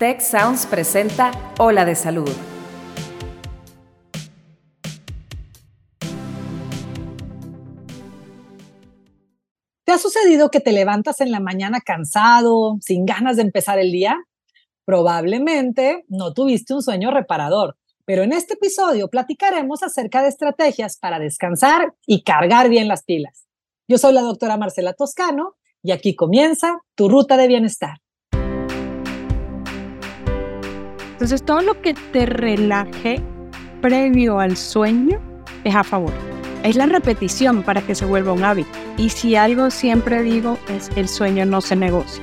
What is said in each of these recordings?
Tech Sounds presenta Ola de Salud. ¿Te ha sucedido que te levantas en la mañana cansado, sin ganas de empezar el día? Probablemente no tuviste un sueño reparador, pero en este episodio platicaremos acerca de estrategias para descansar y cargar bien las pilas. Yo soy la doctora Marcela Toscano y aquí comienza tu ruta de bienestar. Entonces, todo lo que te relaje previo al sueño es a favor. Es la repetición para que se vuelva un hábito. Y si algo siempre digo es el sueño no se negocia.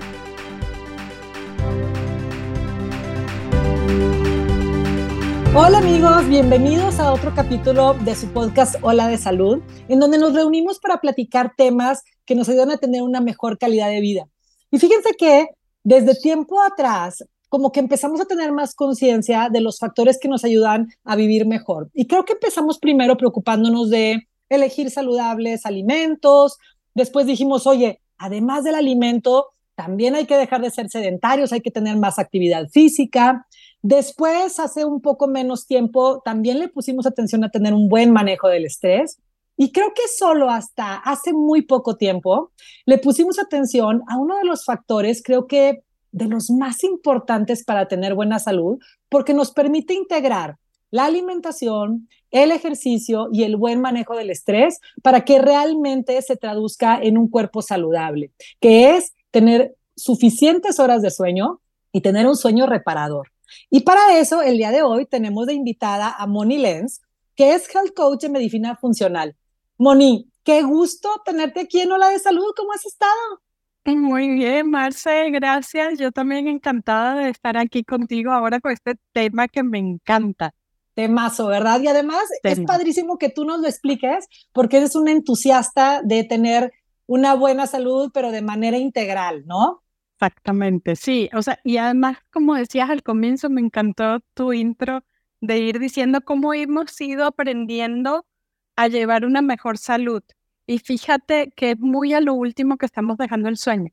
Hola amigos, bienvenidos a otro capítulo de su podcast Hola de Salud, en donde nos reunimos para platicar temas que nos ayudan a tener una mejor calidad de vida. Y fíjense que desde tiempo atrás como que empezamos a tener más conciencia de los factores que nos ayudan a vivir mejor. Y creo que empezamos primero preocupándonos de elegir saludables alimentos, después dijimos, oye, además del alimento, también hay que dejar de ser sedentarios, hay que tener más actividad física. Después, hace un poco menos tiempo, también le pusimos atención a tener un buen manejo del estrés. Y creo que solo hasta hace muy poco tiempo le pusimos atención a uno de los factores, creo que de los más importantes para tener buena salud, porque nos permite integrar la alimentación, el ejercicio y el buen manejo del estrés para que realmente se traduzca en un cuerpo saludable, que es tener suficientes horas de sueño y tener un sueño reparador. Y para eso, el día de hoy tenemos de invitada a Moni Lenz, que es health coach de medicina funcional. Moni, qué gusto tenerte aquí en Hola de Salud. ¿Cómo has estado? Muy bien, Marce, gracias. Yo también encantada de estar aquí contigo ahora con este tema que me encanta. Temazo, ¿verdad? Y además es padrísimo que tú nos lo expliques porque eres un entusiasta de tener una buena salud, pero de manera integral, ¿no? Exactamente, sí. O sea, y además, como decías al comienzo, me encantó tu intro de ir diciendo cómo hemos ido aprendiendo a llevar una mejor salud. Y fíjate que es muy a lo último que estamos dejando el sueño.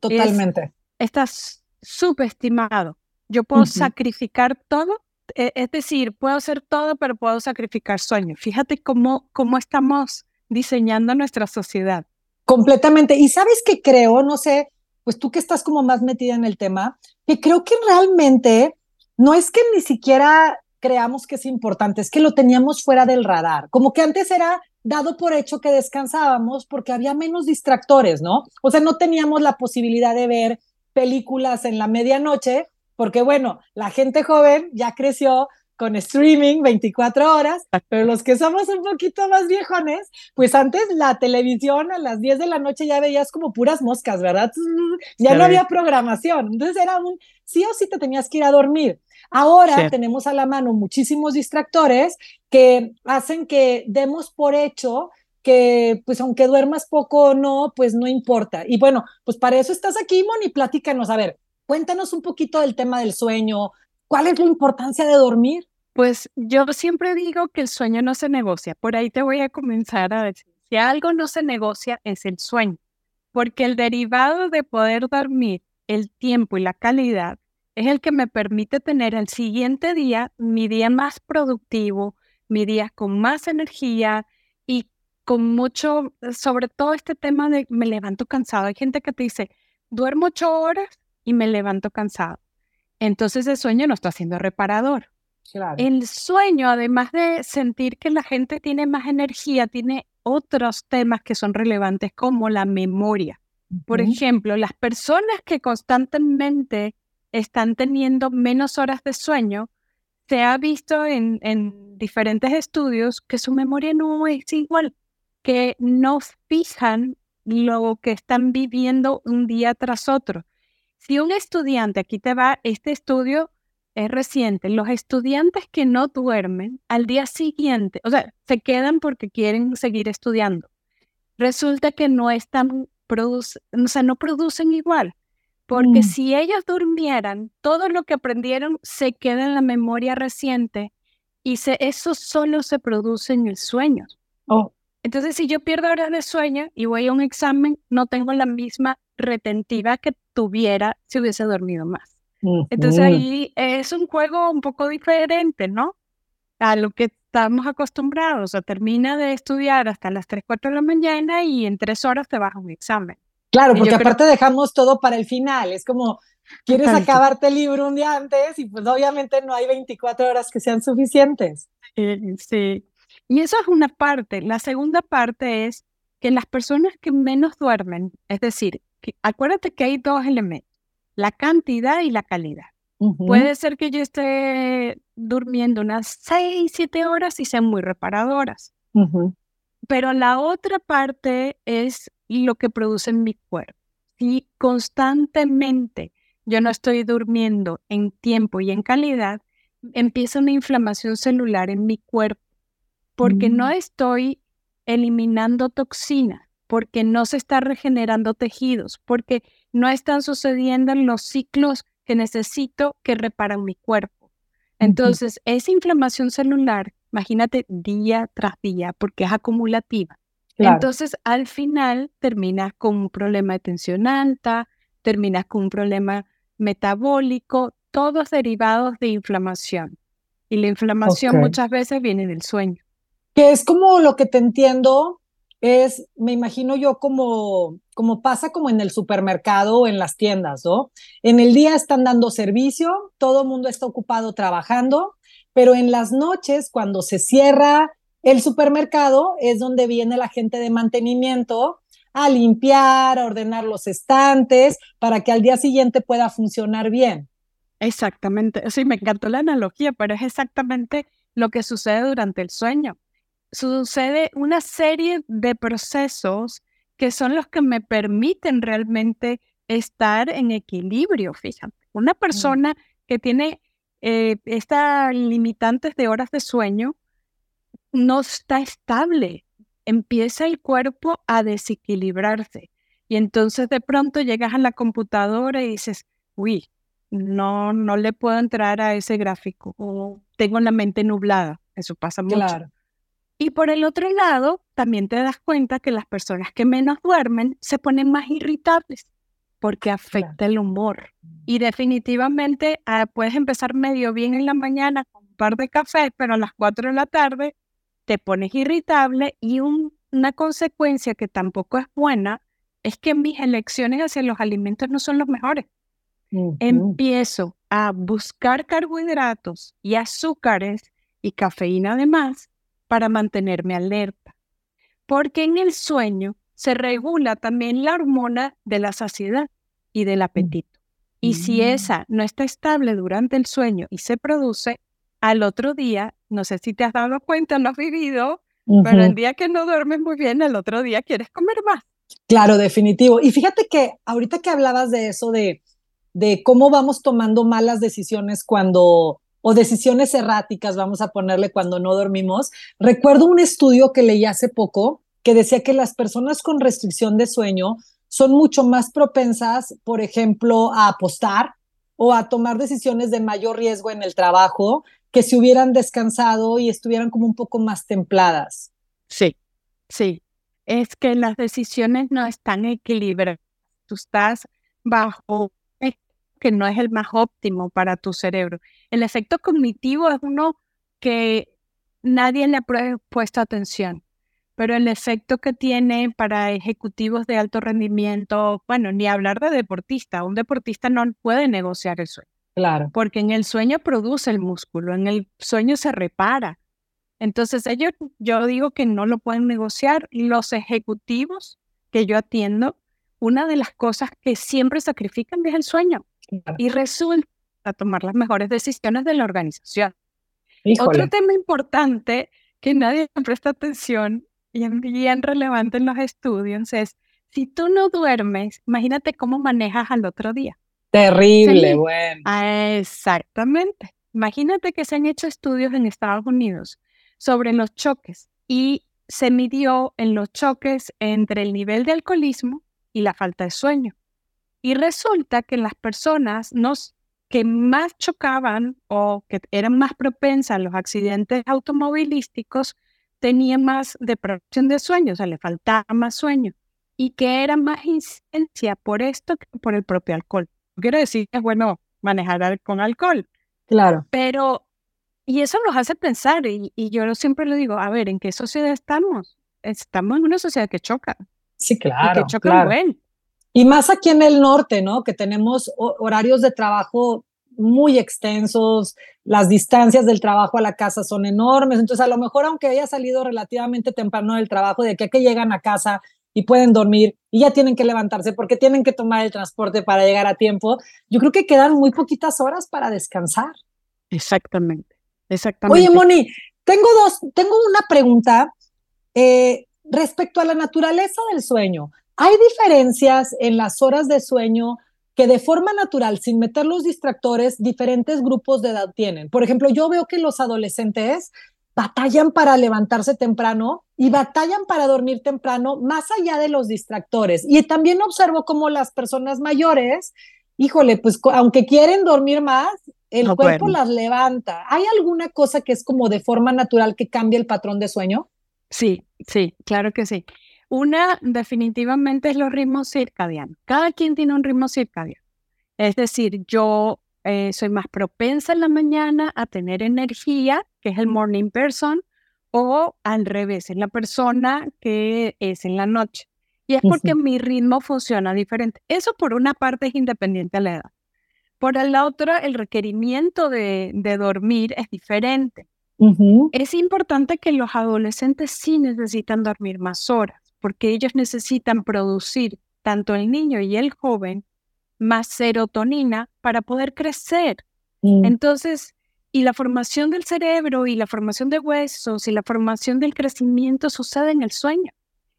Totalmente. estás subestimado. Yo puedo sacrificar todo, e, es decir, puedo hacer todo, pero puedo sacrificar sueño. Fíjate cómo, cómo estamos diseñando nuestra sociedad. Completamente. Y sabes que creo, no sé, pues tú que estás como más metida en el tema, que creo que realmente no es que ni siquiera creamos que es importante, es que lo teníamos fuera del radar. Como que antes era dado por hecho que descansábamos porque había menos distractores, ¿no? O sea, no teníamos la posibilidad de ver películas en la medianoche, porque bueno, la gente joven ya creció con streaming 24 horas, pero los que somos un poquito más viejones, pues antes la televisión a las 10 de la noche ya veías como puras moscas, ¿verdad? Ya no había programación, entonces era un sí o sí te tenías que ir a dormir. Ahora tenemos a la mano muchísimos distractores que hacen que demos por hecho que pues aunque duermas poco o no, pues no importa. Y bueno, pues para eso estás aquí, Moni, platícanos, a ver, cuéntanos un poquito del tema del sueño, ¿cuál es la importancia de dormir? Pues yo siempre digo que el sueño no se negocia, por ahí te voy a comenzar a decir, si algo no se negocia es el sueño, porque el derivado de poder dormir, el tiempo y la calidad es el que me permite tener el siguiente día mi día más productivo, mi día con más energía y con mucho, sobre todo este tema de me levanto cansado. Hay gente que te dice, duermo ocho horas y me levanto cansado. Entonces el sueño no está siendo reparador. El sueño, además de sentir que la gente tiene más energía, tiene otros temas que son relevantes como la memoria. Por ejemplo, las personas que constantemente están teniendo menos horas de sueño, se ha visto en, diferentes estudios que su memoria no es igual, que no fijan lo que están viviendo un día tras otro. Si un estudiante, aquí te va, este estudio es reciente, los estudiantes que no duermen al día siguiente, o sea, se quedan porque quieren seguir estudiando. Resulta que no están, o sea, no producen igual. Porque mm. si ellos durmieran, todo lo que aprendieron se queda en la memoria reciente y se, eso solo se produce en el sueño. Oh. Entonces, si yo pierdo horas de sueño y voy a un examen, no tengo la misma retentiva que tuviera si hubiese dormido más. Entonces ahí es un juego un poco diferente, ¿no? A lo que estamos acostumbrados. O sea, termina de estudiar hasta las 3, 4 de la mañana y en 3 horas te vas a un examen. Claro, porque aparte dejamos todo para el final. Es como, quieres acabarte el libro un día antes y pues obviamente no hay 24 horas que sean suficientes. sí. Y eso es una parte. La segunda parte es que las personas que menos duermen, es decir, acuérdate que hay dos elementos, la cantidad y la calidad. Puede ser que yo esté durmiendo unas 6, 7 horas y sean muy reparadoras. Pero la otra parte es lo que produce en mi cuerpo. Si constantemente yo no estoy durmiendo en tiempo y en calidad, empieza una inflamación celular en mi cuerpo porque no mm. estoy eliminando toxinas, porque no se está regenerando tejidos, porque no están sucediendo los ciclos que necesito que reparan mi cuerpo. Entonces, esa inflamación celular, imagínate día tras día, porque es acumulativa. Entonces, al final terminas con un problema de tensión alta, terminas con un problema metabólico, todos derivados de inflamación. Y la inflamación muchas veces viene del sueño. Que es como lo que te entiendo, es, me imagino yo como, como pasa como en el supermercado o en las tiendas, ¿no? En el día están dando servicio, todo el mundo está ocupado trabajando, pero en las noches, cuando se cierra el supermercado, es donde viene la gente de mantenimiento a limpiar, a ordenar los estantes, para que al día siguiente pueda funcionar bien. Exactamente, sí, me encantó la analogía, pero es exactamente lo que sucede durante el sueño sucede una serie de procesos que son los que me permiten realmente estar en equilibrio, fíjate. Una mm. persona que tiene eh, estas limitantes de horas de sueño no está estable, empieza el cuerpo a desequilibrarse. Y entonces de pronto llegas a la computadora y dices, uy, no, no le puedo entrar a ese gráfico o tengo la mente nublada, eso pasa mucho. Y por el otro lado, también te das cuenta que las personas que menos duermen se ponen más irritables porque afecta el humor. Y definitivamente ah, puedes empezar medio bien en la mañana con un par de cafés, pero a las 4 de la tarde te pones irritable y una consecuencia que tampoco es buena es que mis elecciones hacia los alimentos no son los mejores. Empiezo a buscar carbohidratos y azúcares y cafeína además para mantenerme alerta. Porque en el sueño se regula también la hormona de la saciedad y del mm. apetito. Y si mm. esa no está estable durante el sueño y se produce, al otro día, no sé si te has dado cuenta, no has vivido, pero el día que no duermes muy bien, el otro día quieres comer más. Claro, definitivo. Y fíjate que ahorita que hablabas de eso, de, de cómo vamos tomando malas decisiones cuando o decisiones erráticas, vamos a ponerle cuando no dormimos. Recuerdo un estudio que leí hace poco que decía que las personas con restricción de sueño son mucho más propensas, por ejemplo, a apostar o a tomar decisiones de mayor riesgo en el trabajo que si hubieran descansado y estuvieran como un poco más templadas. Sí, sí. Es que las decisiones no están equilibradas. Tú estás bajo que no es el más óptimo para tu cerebro. El efecto cognitivo es uno que nadie le ha puesto atención, pero el efecto que tiene para ejecutivos de alto rendimiento, bueno, ni hablar de deportista, un deportista no puede negociar el sueño. Claro. Porque en el sueño produce el músculo, en el sueño se repara. Entonces ellos, yo digo que no lo pueden negociar. Los ejecutivos que yo atiendo, una de las cosas que siempre sacrifican es el sueño y resulta tomar las mejores decisiones de la organización. Otro tema importante que nadie presta atención y es bien relevante en los estudios es, si tú no duermes, imagínate cómo manejas al otro día. Terrible, bueno. Ah, exactamente. Imagínate que se han hecho estudios en Estados Unidos sobre los choques y se midió en los choques entre el nivel de alcoholismo y la falta de sueño. Y resulta que las personas que más chocaban o que eran más propensas a los accidentes automovilísticos tenían más depravación de sueño, o sea, le faltaba más sueño y que era más incidencia por esto que por el propio alcohol. Quiero decir que, bueno, manejar con alcohol. Claro. Pero, y eso nos hace pensar, y, yo siempre le digo, a ver, ¿en qué sociedad estamos? Estamos en una sociedad que choca. Sí, claro. que choca Y más aquí en el norte, ¿no? Que tenemos horarios de trabajo muy extensos, las distancias del trabajo a la casa son enormes, entonces a lo mejor aunque haya salido relativamente temprano del trabajo, de que, que llegan a casa y pueden dormir y ya tienen que levantarse porque tienen que tomar el transporte para llegar a tiempo, yo creo que quedan muy poquitas horas para descansar. Exactamente, exactamente. Oye, Moni, tengo dos, tengo una pregunta eh, respecto a la naturaleza del sueño. ¿Hay diferencias en las horas de sueño que de forma natural, sin meter los distractores, diferentes grupos de edad tienen? Por ejemplo, yo veo que los adolescentes batallan para levantarse temprano y batallan para dormir temprano, más allá de los distractores. Y también observo cómo las personas mayores, híjole, pues aunque quieren dormir más, el cuerpo las levanta. ¿Hay alguna cosa que es como de forma natural que cambie el patrón de sueño? Sí, sí, claro que sí. Una definitivamente es los ritmos circadianos. Cada quien tiene un ritmo circadiano. Es decir, yo eh, soy más propensa en la mañana a tener energía, que es el morning person, o al revés, es la persona que es en la noche. Y es porque mi ritmo funciona diferente. Eso por una parte es independiente a la edad. Por la otra, el requerimiento de, dormir es diferente. Es importante que los adolescentes sí necesitan dormir más horas, porque ellos necesitan producir, tanto el niño y el joven, más serotonina para poder crecer. Mm. Entonces, y la formación del cerebro y la formación de huesos y la formación del crecimiento sucede en el sueño.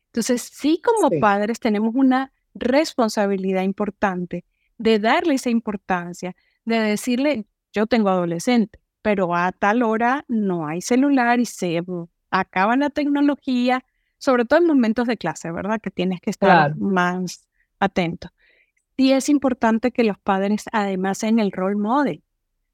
Entonces, sí como padres tenemos una responsabilidad importante de darle esa importancia, de decirle, yo tengo adolescente, pero a tal hora no hay celular y se acaba la tecnología, sobre todo en momentos de clase, ¿verdad? Que tienes que estar más atento. Sí es importante que los padres además sean el role model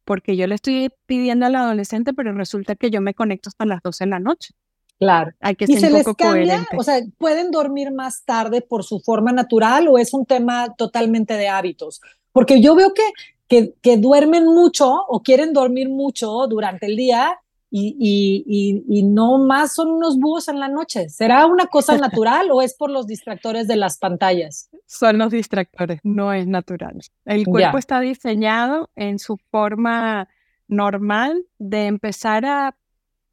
porque yo le estoy pidiendo al adolescente, pero resulta que yo me conecto hasta las 12 de la noche. Claro. Hay que ser ¿Y se un les poco cambia? O sea, ¿pueden dormir más tarde por su forma natural o es un tema totalmente de hábitos? Porque yo veo que, que, que duermen mucho o quieren dormir mucho durante el día y, y, no más son unos búhos en la noche. ¿Será una cosa natural o es por los distractores de las pantallas? Son los distractores, no es natural. El cuerpo está diseñado en su forma normal de empezar a,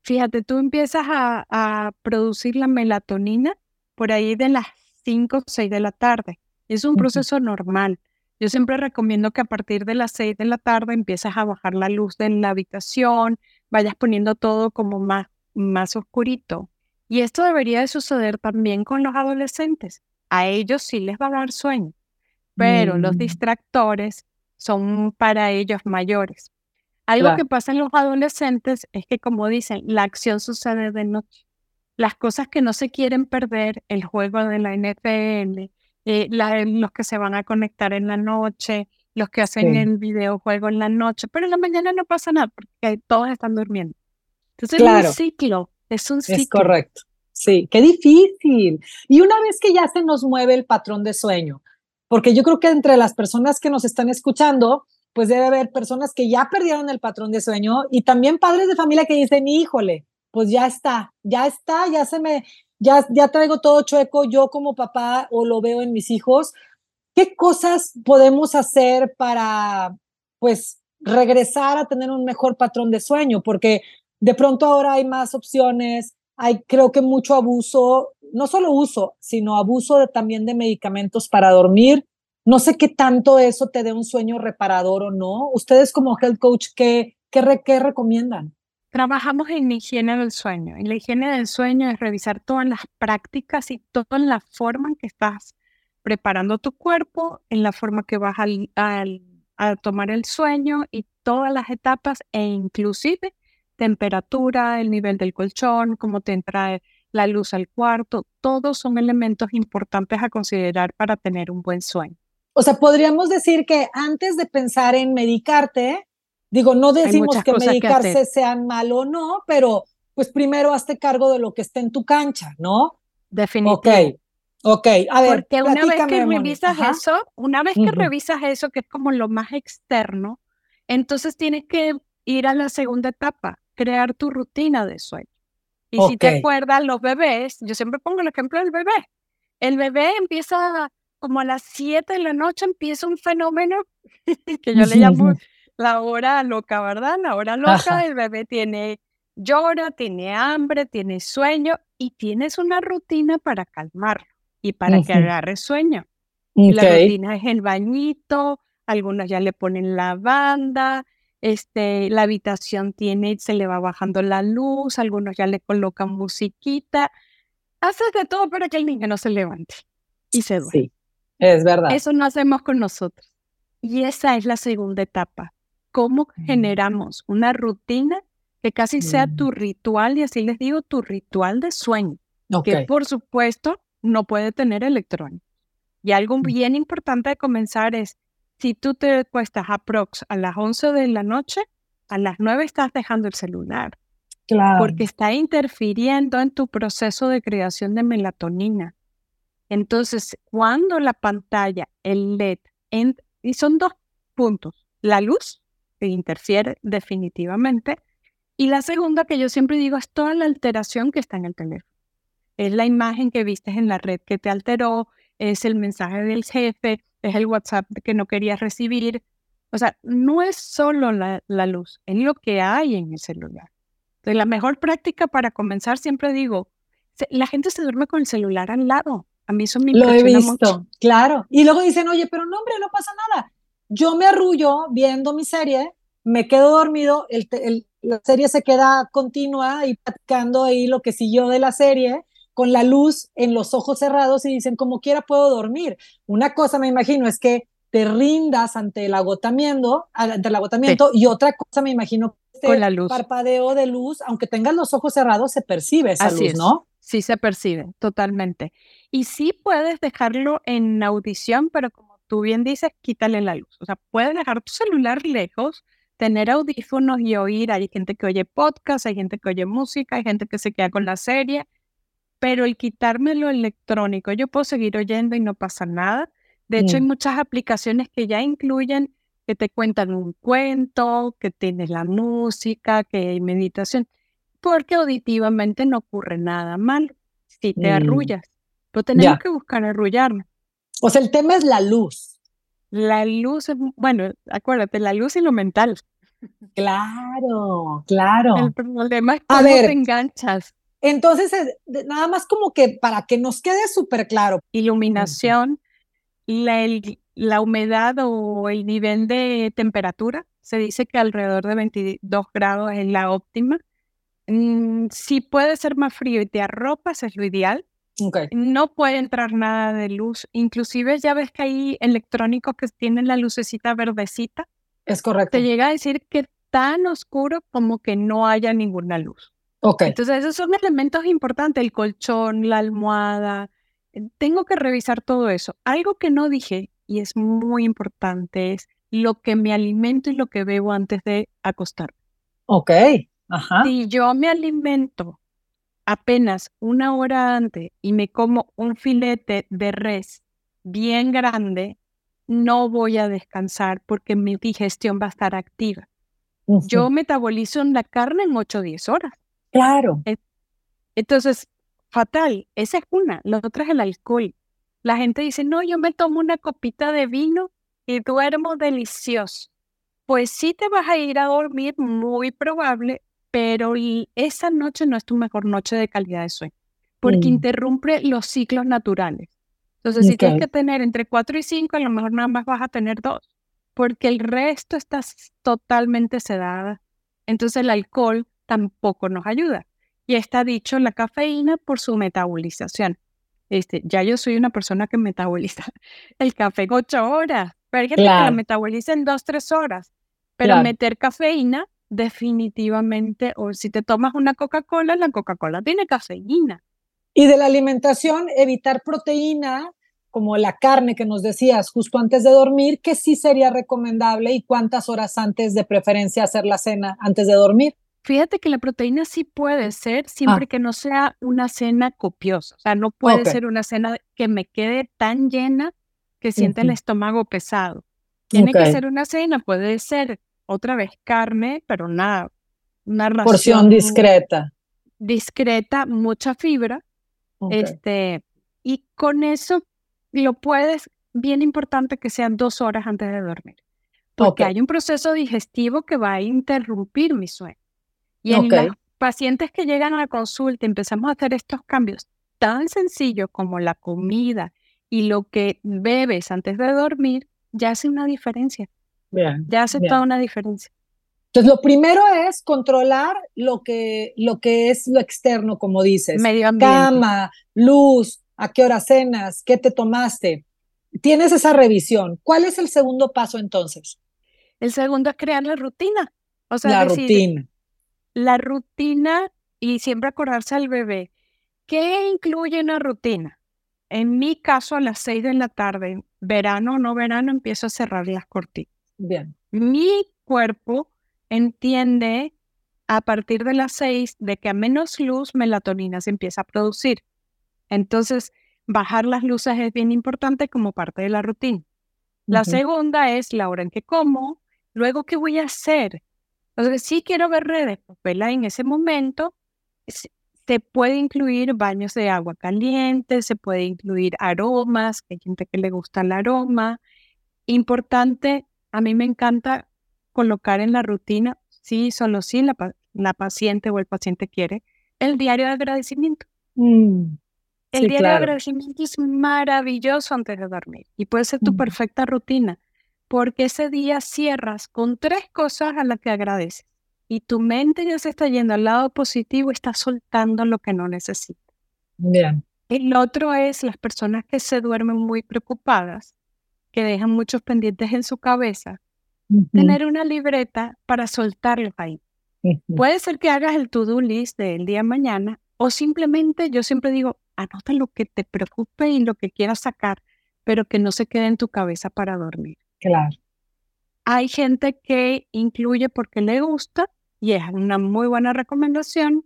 fíjate, tú empiezas a, a producir la melatonina por ahí de las 5 o 6 de la tarde. Es un proceso normal. Yo siempre recomiendo que a partir de las 6 de la tarde empieces a bajar la luz de la habitación, vayas poniendo todo como más, más oscurito. Y esto debería de suceder también con los adolescentes. A ellos sí les va a dar sueño, pero los mm. distractores son para ellos mayores. Algo que pasa en los adolescentes es que, como dicen, la acción sucede de noche. Las cosas que no se quieren perder, el juego de la NFL, eh, los que se van a conectar en la noche, los que hacen el videojuego en la noche, pero en la mañana no pasa nada porque todos están durmiendo. Entonces es un ciclo, es un ciclo. Es correcto. Sí, qué difícil. Y una vez que ya se nos mueve el patrón de sueño, porque yo creo que entre las personas que nos están escuchando, pues debe haber personas que ya perdieron el patrón de sueño y también padres de familia que dicen, híjole, pues ya está, ya está, ya se me, ya, ya traigo todo chueco yo como papá o lo veo en mis hijos, ¿Qué cosas podemos hacer para, pues, regresar a tener un mejor patrón de sueño? Porque de pronto ahora hay más opciones, hay creo que mucho abuso, no solo uso, sino abuso de, también de medicamentos para dormir. No sé qué tanto eso te dé un sueño reparador o no. Ustedes como health coach, ¿qué, qué, qué recomiendan? Trabajamos en higiene del sueño. Y la higiene del sueño es revisar todas las prácticas y toda la forma en que estás preparando tu cuerpo en la forma que vas al, a tomar el sueño y todas las etapas e inclusive temperatura, el nivel del colchón, cómo te entra la luz al cuarto, todos son elementos importantes a considerar para tener un buen sueño. O sea, podríamos decir que antes de pensar en medicarte, digo, no decimos que medicarse sea mal o no, pero pues primero hazte cargo de lo que está en tu cancha, ¿no? Definitivamente. Ok, Ok, a ver. Porque una vez que revisas eso, una vez que revisas eso, que es como lo más externo, Entonces tienes que ir a la segunda etapa, crear tu rutina de sueño. Y si te acuerdas, los bebés, yo siempre pongo el ejemplo del bebé. El bebé empieza como a las 7 de la noche, empieza un fenómeno que yo le llamo la hora loca, ¿verdad? La hora loca, el bebé tiene, llora, tiene hambre, tiene sueño y tienes una rutina para calmarlo y para que agarre sueño. La rutina es el bañito, algunos ya le ponen lavanda, este, la habitación tiene, se le va bajando la luz, algunos ya le colocan musiquita. Haces de todo para que el niño no se levante y se duerma. Sí, es verdad. Eso no hacemos con nosotros. Y esa es la segunda etapa. ¿Cómo mm. generamos una rutina que casi sea tu mm. ritual? Y así les digo, tu ritual de sueño. Que por supuesto no puede tener electrónicos. Y algo mm. bien importante de comenzar es, si tú te cuestas aprox a las 11 de la noche, a las 9 estás dejando el celular. Claro. Porque está interfiriendo en tu proceso de creación de melatonina. Entonces, cuando la pantalla, el LED, y son dos puntos, la luz, que interfiere definitivamente, y la segunda que yo siempre digo es toda la alteración que está en el teléfono. Es la imagen que viste en la red que te alteró, es el mensaje del jefe, es el WhatsApp que no querías recibir. O sea, no es solo la, luz, es lo que hay en el celular. Entonces, la mejor práctica para comenzar, siempre digo, la gente se duerme con el celular al lado. A mí eso me Lo he visto, claro. Y luego dicen, oye, pero no, hombre, no pasa nada. Yo me arrullo viendo mi serie, me quedo dormido, la serie se queda continua y platicando ahí lo que siguió de la serie, con la luz en los ojos cerrados y dicen, como quiera puedo dormir. Una cosa me imagino es que te rindas ante el agotamiento, ante el agotamiento y otra cosa me imagino que con la luz. parpadeo de luz, aunque tengas los ojos cerrados, se percibe esa luz, ¿no? Sí, se percibe, totalmente. Y sí puedes dejarlo en audición, pero como tú bien dices, quítale la luz. O sea, puedes dejar tu celular lejos, tener audífonos y oír. Hay gente que oye podcast, hay gente que oye música, hay gente que se queda con la serie pero el quitarme lo electrónico, yo puedo seguir oyendo y no pasa nada. De hecho, hay mm. muchas aplicaciones que ya incluyen que te cuentan un cuento, que tienes la música, que hay meditación, porque auditivamente no ocurre nada mal si te mm. arrullas. Pero tenemos que buscar arrullarnos. O sea, el tema es la luz. La luz, bueno, acuérdate, la luz y lo mental. Claro, claro. El problema es cómo te enganchas. Entonces, nada más como que para que nos quede súper claro. Iluminación, la, la humedad o el nivel de temperatura. Se dice que alrededor de 22 grados es la óptima. Mm, si puede ser más frío y te arropas, es lo ideal. No puede entrar nada de luz. Inclusive ya ves que hay electrónicos que tienen la lucecita verdecita. Es correcto. Te llega a decir que tan oscuro como que no haya ninguna luz. Entonces, esos son elementos importantes, el colchón, la almohada. Eh, tengo que revisar todo eso. Algo que no dije y es muy importante es lo que me alimento y lo que bebo antes de acostarme. Ok, ajá. Si yo me alimento apenas una hora antes y me como un filete de res bien grande, no voy a descansar porque mi digestión va a estar activa. Yo metabolizo la carne en 8 o 10 horas. Claro. Entonces, fatal. Esa es una. La otra es el alcohol. La gente dice, no, yo me tomo una copita de vino y duermo delicioso. Pues sí te vas a ir a dormir, muy probable, pero esa noche no es tu mejor noche de calidad de sueño, porque mm. interrumpe los ciclos naturales. Entonces, si tienes que tener entre 4 y 5, a lo mejor nada más vas a tener 2, porque el resto está totalmente sedada. Entonces, el alcohol tampoco nos ayuda. Y está dicho la cafeína por su metabolización. Este, ya yo soy una persona que metaboliza el café en ocho horas, pero hay gente que la metaboliza en dos, tres horas. Pero meter cafeína, definitivamente, o si te tomas una Coca-Cola, la Coca-Cola tiene cafeína. Y de la alimentación, evitar proteína, como la carne que nos decías justo antes de dormir, que sí sería recomendable y cuántas horas antes de preferencia hacer la cena antes de dormir. Fíjate que la proteína sí puede ser siempre ah. que no sea una cena copiosa. O sea, no puede ser una cena que me quede tan llena que sienta el estómago pesado. Tiene que ser una cena, puede ser otra vez carne, pero nada, una ración porción discreta. Discreta, mucha fibra. Este, y con eso lo puedes, bien importante que sean dos horas antes de dormir. Porque hay un proceso digestivo que va a interrumpir mi sueño. Y en los pacientes que llegan a la consulta empezamos a hacer estos cambios tan sencillos como la comida y lo que bebes antes de dormir, ya hace una diferencia. ya hace toda una diferencia. Entonces, lo primero es controlar lo que, lo que es lo externo, como dices. Medio Cama, luz, a qué hora cenas, qué te tomaste. Tienes esa revisión. ¿Cuál es el segundo paso entonces? El segundo es crear la rutina. O sea, la rutina. La rutina y siempre acordarse al bebé. ¿Qué incluye una rutina? En mi caso, a las seis de la tarde, verano o no verano, empiezo a cerrar las cortinas. Bien. Mi cuerpo entiende a partir de las seis de que a menos luz melatonina se empieza a producir. Entonces, bajar las luces es bien importante como parte de la rutina. La segunda es la hora en que como, luego qué voy a hacer. Sea, si quiero ver redes, pues en ese momento. Se puede incluir baños de agua caliente, se puede incluir aromas, hay gente que le gusta el aroma. Importante, a mí me encanta colocar en la rutina, sí, solo si la, la paciente o el paciente quiere, el diario de agradecimiento. Mm. El diario de agradecimiento es maravilloso antes de dormir y puede ser tu perfecta rutina, porque ese día cierras con tres cosas a las que agradeces y tu mente ya se está yendo al lado positivo, está soltando lo que no necesita. Bien. El otro es las personas que se duermen muy preocupadas, que dejan muchos pendientes en su cabeza, tener una libreta para soltarlos ahí. Puede ser que hagas el to-do list del día de mañana o simplemente, yo siempre digo, anota lo que te preocupe y lo que quieras sacar, pero que no se quede en tu cabeza para dormir. Claro. Hay gente que incluye porque le gusta y es una muy buena recomendación.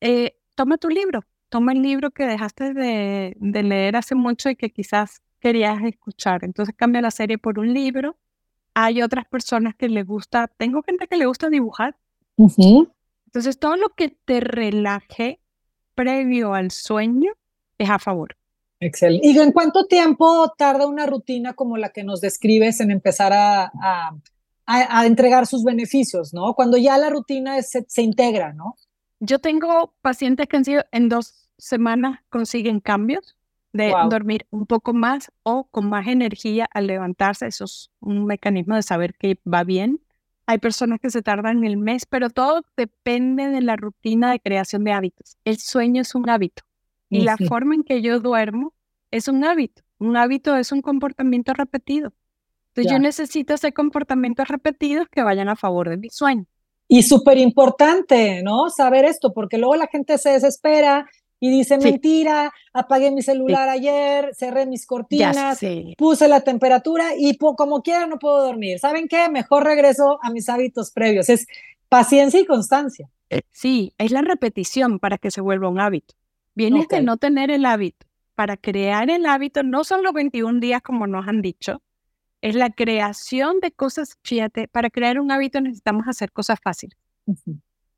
Eh, toma tu libro, toma el libro que dejaste de, leer hace mucho y que quizás querías escuchar. Entonces cambia la serie por un libro. Hay otras personas que le gusta, tengo gente que le gusta dibujar. Entonces todo lo que te relaje previo al sueño es a favor. Excelente. ¿Y en cuánto tiempo tarda una rutina como la que nos describes en empezar a, a, entregar sus beneficios, ¿no? Cuando ya la rutina se, integra, ¿no? Yo tengo pacientes que han sido en dos semanas consiguen cambios de dormir un poco más o con más energía al levantarse. Eso es un mecanismo de saber que va bien. Hay personas que se tardan el mes, pero todo depende de la rutina de creación de hábitos. El sueño es un hábito y la forma en que yo duermo es un hábito. Un hábito es un comportamiento repetido. Entonces yo necesito ese comportamientos repetidos que vayan a favor de mi sueño. Y súper importante, ¿no? Saber esto, porque luego la gente se desespera y dice, mentira, apagué mi celular ayer, cerré mis cortinas, puse la temperatura y como quiera no puedo dormir. ¿Saben qué? Mejor regreso a mis hábitos previos. Es paciencia y constancia. Eh, sí, es la repetición para que se vuelva un hábito. Viene de no tener el hábito. Para crear el hábito no son los 21 días como nos han dicho, es la creación de cosas, fíjate, para crear un hábito necesitamos hacer cosas fáciles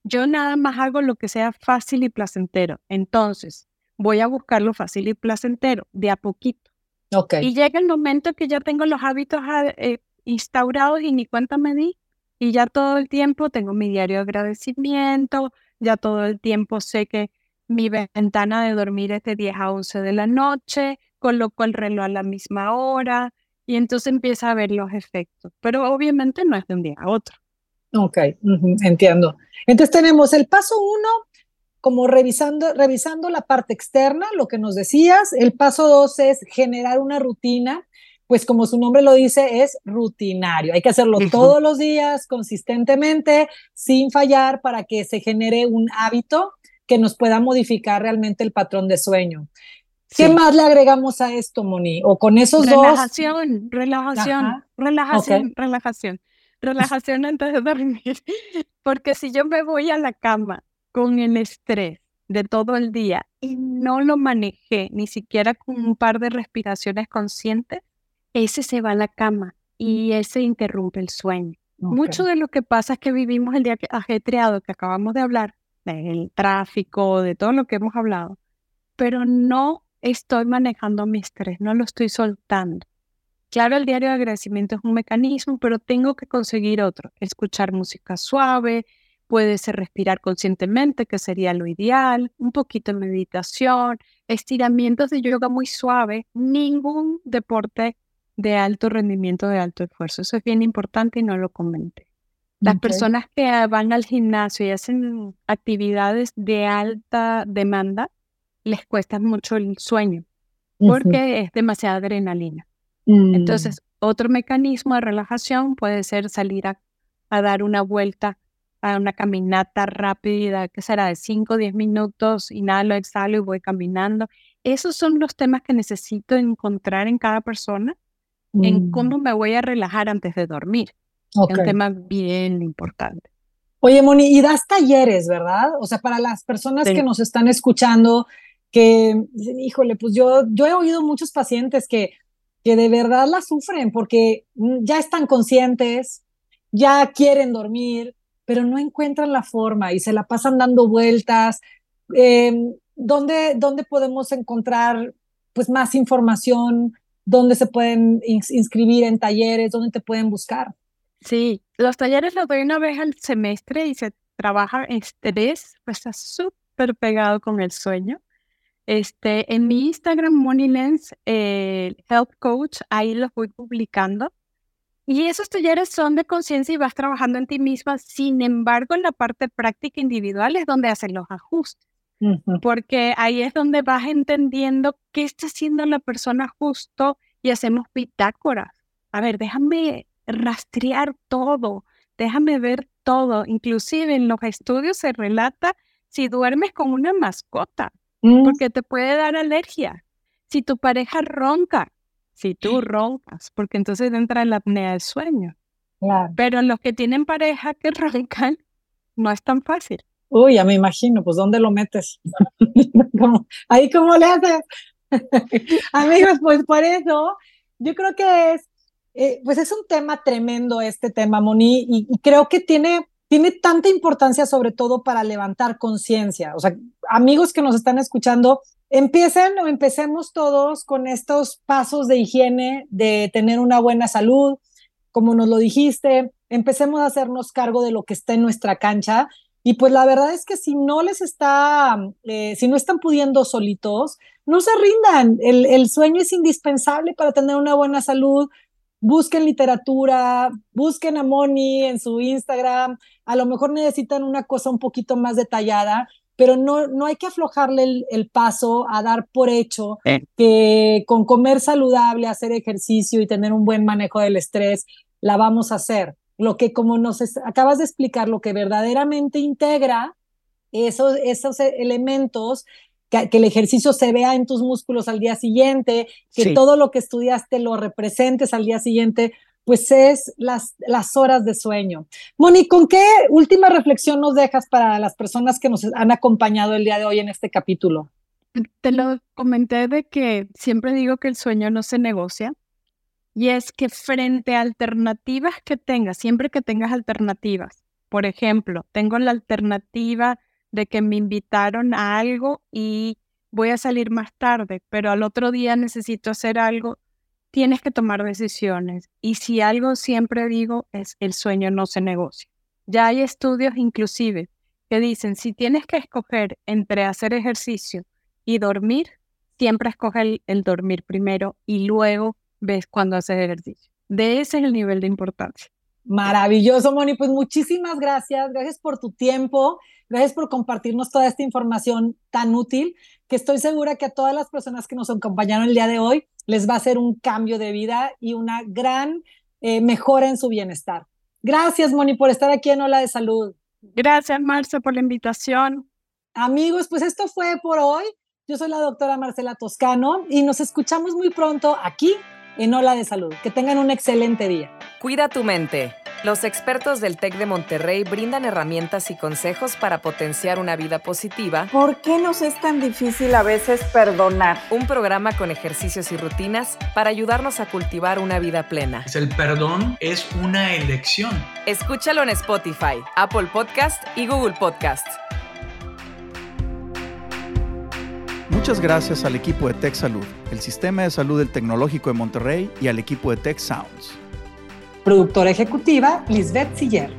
yo nada más hago lo que sea fácil y placentero. Entonces, voy a buscar lo fácil y placentero de a poquito. Okay. Y llega el momento que ya tengo los hábitos ah, eh, instaurados y ni cuenta me di. Y ya todo el tiempo tengo mi diario de agradecimiento, ya todo el tiempo sé que mi ventana de dormir es de 10 a 11 de la noche, coloco el reloj a la misma hora y entonces empieza a ver los efectos. Pero obviamente no es de un día a otro. Ok, entiendo. Entonces tenemos el paso uno, como revisando, revisando la parte externa, lo que nos decías. El paso dos es generar una rutina, pues como su nombre lo dice, es rutinario. Hay que hacerlo todos los días, consistentemente, sin fallar, para que se genere un hábito que nos pueda modificar realmente el patrón de sueño. ¿Qué más le agregamos a esto, Moni? O con esos dos. Relajación, relajación, relajación, relajación relajación antes de dormir, porque si yo me voy a la cama con el estrés de todo el día y no lo manejé ni siquiera con un par de respiraciones conscientes, ese se va a la cama y ese interrumpe el sueño. Mucho de lo que pasa es que vivimos el día ajetreado que acabamos de hablar, del tráfico, de todo lo que hemos hablado, pero no estoy manejando mi estrés, no lo estoy soltando. Claro, el diario de agradecimiento es un mecanismo, pero tengo que conseguir otro. Escuchar música suave, puede ser respirar conscientemente, que sería lo ideal, un poquito de meditación, estiramientos de yoga muy suave, ningún deporte de alto rendimiento, de alto esfuerzo. Eso es bien importante y no lo comenté. Las personas que van al gimnasio y hacen actividades de alta demanda, les cuesta mucho el sueño porque es demasiada adrenalina. Mm. Entonces, otro mecanismo de relajación puede ser salir a, dar una vuelta, a una caminata rápida, que será de 5 o 10 minutos, inhalo, exhalo y voy caminando. Esos son los temas que necesito encontrar en cada persona, en mm. cómo me voy a relajar antes de dormir. Es un tema bien importante. Oye, Moni, y das talleres, ¿verdad? O sea, para las personas que nos están escuchando, que dicen, híjole, pues yo, yo he oído muchos pacientes que, que de verdad la sufren porque ya están conscientes, ya quieren dormir, pero no encuentran la forma y se la pasan dando vueltas. Em, ¿dónde, ¿Dónde podemos encontrar pues más información? ¿Dónde se pueden inscribir en talleres? ¿Dónde te pueden buscar? Sí, los talleres los doy una vez al semestre y se trabaja estrés, pues está súper pegado con el sueño. Este, en mi Instagram, MoneyLens eh, Health Coach, ahí los voy publicando. Y esos talleres son de conciencia y vas trabajando en ti misma. Sin embargo, en la parte práctica individual es donde hacen los ajustes. Porque ahí es donde vas entendiendo qué está haciendo la persona justo y hacemos bitácoras. A ver, déjame rastrear todo, déjame ver todo. Inclusive en los estudios se relata si duermes con una mascota. Mm. porque te puede dar alergia. Si tu pareja ronca, si tú roncas, porque entonces entra la apnea del sueño. Claro. Pero los que tienen pareja que roncan, no es tan fácil. Uy, ya me imagino, pues ¿dónde lo metes? Ahí cómo le haces. Amigos, pues por eso, yo creo que es, eh, pues es un tema tremendo este tema, Moni, y creo que tiene tiene tanta importancia sobre todo para levantar conciencia. O sea, amigos que nos están escuchando, empiecen o empecemos todos con estos pasos de higiene, de tener una buena salud, como nos lo dijiste, empecemos a hacernos cargo de lo que está en nuestra cancha. Y pues la verdad es que si no les está, eh, si no están pudiendo solitos, no se rindan. El, el sueño es indispensable para tener una buena salud, busquen literatura, busquen a Moni en su Instagram, a lo mejor necesitan una cosa un poquito más detallada, pero no, no hay que aflojarle el, paso a dar por hecho que con comer saludable, hacer ejercicio y tener un buen manejo del estrés, la vamos a hacer. Lo que como nos acabas de explicar, lo que verdaderamente integra esos, esos elementos que, el ejercicio se vea en tus músculos al día siguiente, que todo lo que estudiaste lo representes al día siguiente, pues es las, las horas de sueño. Moni, ¿con qué última reflexión nos dejas para las personas que nos han acompañado el día de hoy en este capítulo? Te lo comenté de que siempre digo que el sueño no se negocia. Y es que frente a alternativas que tengas, siempre que tengas alternativas, por ejemplo, tengo la alternativa de que me invitaron a algo y voy a salir más tarde, pero al otro día necesito hacer algo, tienes que tomar decisiones. Y si algo siempre digo es el sueño no se negocia. Ya hay estudios inclusive que dicen, si tienes que escoger entre hacer ejercicio y dormir, siempre escoge el, dormir primero y luego ves cuando haces ejercicio. De ese es el nivel de importancia. Maravilloso, Moni. Pues muchísimas gracias. Gracias por tu tiempo. Gracias por compartirnos toda esta información tan útil que estoy segura que a todas las personas que nos acompañaron el día de hoy les va a hacer un cambio de vida y una gran eh, mejora en su bienestar. Gracias, Moni, por estar aquí en Hola de Salud. Gracias, Marcia, por la invitación. Amigos, pues esto fue por hoy. Yo soy la doctora Marcela Toscano y nos escuchamos muy pronto aquí en Ola de Salud. Que tengan un excelente día. Cuida tu mente. Los expertos del TEC de Monterrey brindan herramientas y consejos para potenciar una vida positiva. ¿Por qué nos es tan difícil a veces perdonar? Un programa con ejercicios y rutinas para ayudarnos a cultivar una vida plena. El perdón es una elección. Escúchalo en Spotify, Apple Podcast y Google Podcast. Muchas gracias al equipo de Tech Salud, el sistema de salud del Tecnológico de Monterrey y al equipo de Tech Sounds. Productora ejecutiva, Lisbeth Siller.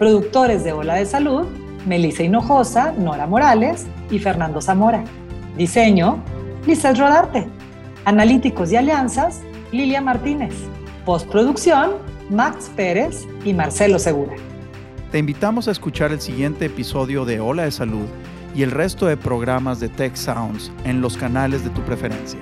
Productores de Ola de Salud, Melissa Hinojosa, Nora Morales y Fernando Zamora. Diseño, Lizeth Rodarte. Analíticos y alianzas, Lilia Martínez. Postproducción, Max Pérez y Marcelo Segura. Te invitamos a escuchar el siguiente episodio de Ola de Salud y el resto de programas de Tech Sounds en los canales de tu preferencia.